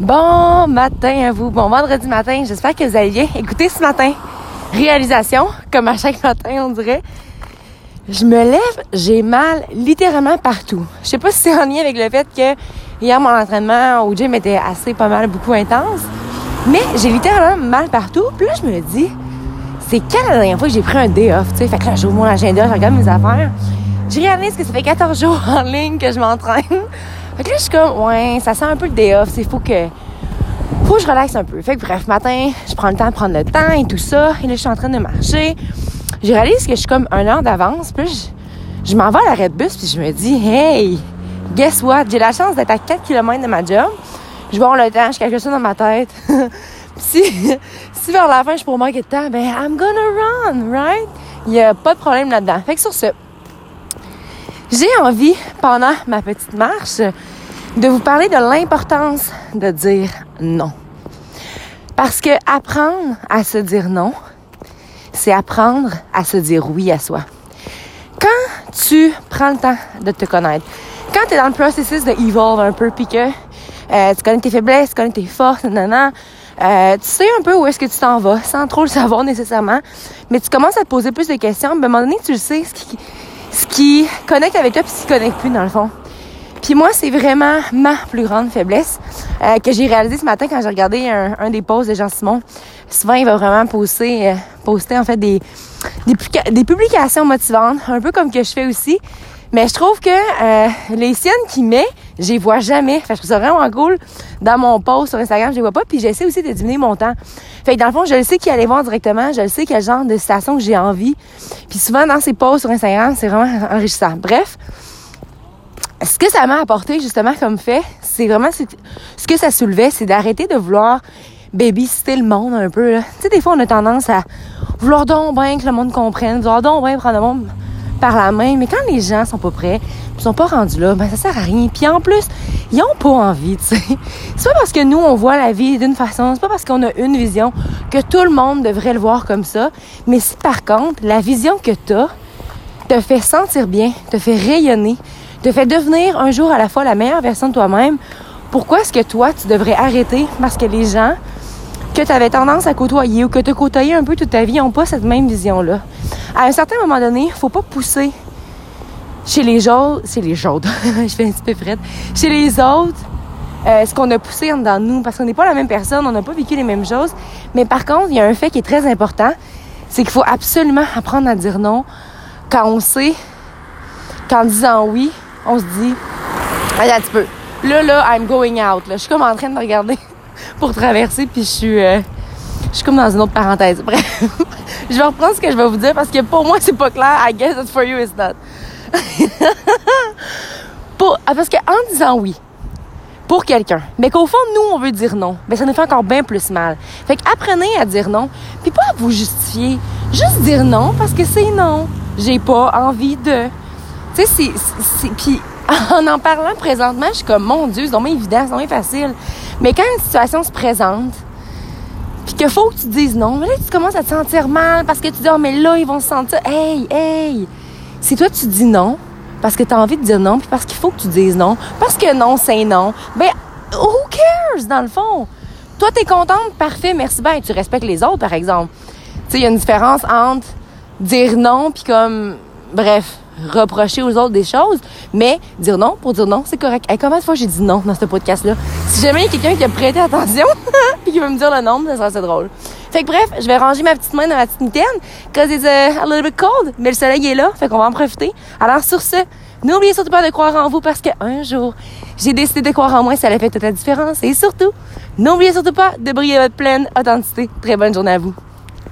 Bon matin à vous, bon vendredi matin, j'espère que vous allez bien. Écoutez ce matin, réalisation, comme à chaque matin on dirait. Je me lève, j'ai mal littéralement partout. Je sais pas si c'est en lien avec le fait que hier mon entraînement au gym était assez pas mal, beaucoup intense, mais j'ai littéralement mal partout. Puis là je me dis, c'est quand la dernière fois que j'ai pris un day off, tu sais, fait que là j'ouvre mon agenda, je regarde mes affaires. Je réalise que ça fait 14 jours en ligne que je m'entraîne. Fait que là, je suis comme, ouais, ça sent un peu le day off. Il faut que, faut que je relaxe un peu. Fait que bref, matin, je prends le temps de prendre le temps et tout ça. Et là, je suis en train de marcher. Je réalise que je suis comme un heure d'avance. Puis je, m'en vais à l'arrêt de bus. Puis je me dis, hey, guess what? J'ai la chance d'être à 4 km de ma job. Je vais avoir le temps, je calcule ça dans ma tête. si, si vers la fin, je pourrais manquer de temps, ben, I'm gonna run, right? Il n'y a pas de problème là-dedans. Fait que sur ce, j'ai envie, pendant ma petite marche, de vous parler de l'importance de dire non. Parce que apprendre à se dire non, c'est apprendre à se dire oui à soi. Quand tu prends le temps de te connaître, quand tu es dans le processus de evolve un peu, puis que euh, tu connais tes faiblesses, tu connais tes forces, nanana, euh, tu sais un peu où est-ce que tu t'en vas, sans trop le savoir nécessairement, mais tu commences à te poser plus de questions, ben, à un moment donné, tu le sais, ce qui, ce qui connecte avec toi, puis ce qui connecte plus, dans le fond. Puis moi, c'est vraiment ma plus grande faiblesse euh, que j'ai réalisé ce matin quand j'ai regardé un, des posts de Jean-Simon. Souvent, il va vraiment poster, euh, poster en fait des, des, publications motivantes, un peu comme que je fais aussi. Mais je trouve que euh, les siennes qu'il met, je les vois jamais. Fait je trouve ça vraiment cool. Dans mon post sur Instagram, je les vois pas. Puis j'essaie aussi de diminuer mon temps. Fait que dans le fond, je le sais qui allait voir directement. Je le sais quel genre de station que j'ai envie. Puis souvent, dans ces posts sur Instagram, c'est vraiment enrichissant. Bref, ce que ça m'a apporté justement comme fait, c'est vraiment ce que ça soulevait, c'est d'arrêter de vouloir babysitter le monde un peu. Tu sais, des fois, on a tendance à vouloir donc bien que le monde comprenne, vouloir donc bien prendre le monde par la main. Mais quand les gens sont pas prêts, ils sont pas rendus là, ben ça sert à rien. Puis en plus, ils ont pas envie, tu sais. C'est pas parce que nous, on voit la vie d'une façon, c'est pas parce qu'on a une vision que tout le monde devrait le voir comme ça. Mais si par contre, la vision que tu as te fait sentir bien, te fait rayonner, te fait devenir un jour à la fois la meilleure version de toi-même, pourquoi est-ce que toi, tu devrais arrêter parce que les gens que tu avais tendance à côtoyer ou que tu côtoyé un peu toute ta vie n'ont pas cette même vision-là? À un certain moment donné, il faut pas pousser chez les autres, c'est les autres, je fais un petit peu frette, chez les autres, euh, ce qu'on a poussé en dedans de nous, parce qu'on n'est pas la même personne, on n'a pas vécu les mêmes choses. Mais par contre, il y a un fait qui est très important, c'est qu'il faut absolument apprendre à dire non quand on sait qu'en disant oui, on se dit, allez un petit peu. Là, là, I'm going out. Là. Je suis comme en train de regarder pour traverser, puis je suis, euh, je suis comme dans une autre parenthèse. Bref, je vais reprendre ce que je vais vous dire parce que pour moi, c'est pas clair. I guess that for you is not. pour, ah, parce qu'en disant oui, pour quelqu'un, mais qu'au fond, nous, on veut dire non, ben ça nous fait encore bien plus mal. Fait qu'apprenez à dire non, puis pas à vous justifier. Juste dire non parce que c'est non. J'ai pas envie de. Tu sais, c'est. Puis en en parlant présentement, je suis comme, mon Dieu, c'est vraiment évident, c'est vraiment facile. Mais quand une situation se présente, qu'il faut que tu dises non, mais là, tu commences à te sentir mal parce que tu dis, oh, mais là, ils vont se sentir, hey, hey. Si toi, tu dis non, parce que tu as envie de dire non, puis parce qu'il faut que tu dises non, parce que non, c'est non, ben, who cares, dans le fond? Toi, t'es contente, parfait, merci bien, tu respectes les autres, par exemple. Tu sais, il y a une différence entre dire non, puis comme, bref, reprocher aux autres des choses, mais dire non pour dire non, c'est correct. Hey, combien de fois j'ai dit non dans ce podcast-là? Si jamais il y a quelqu'un qui a prêté attention et qui veut me dire le nombre, ça serait assez drôle. Fait que bref, je vais ranger ma petite main dans ma petite mitaine, cause it's a, little bit cold, mais le soleil est là, fait qu'on va en profiter. Alors sur ce, n'oubliez surtout pas de croire en vous parce qu'un jour, j'ai décidé de croire en moi, ça a fait toute la différence. Et surtout, n'oubliez surtout pas de briller votre pleine authenticité. Très bonne journée à vous.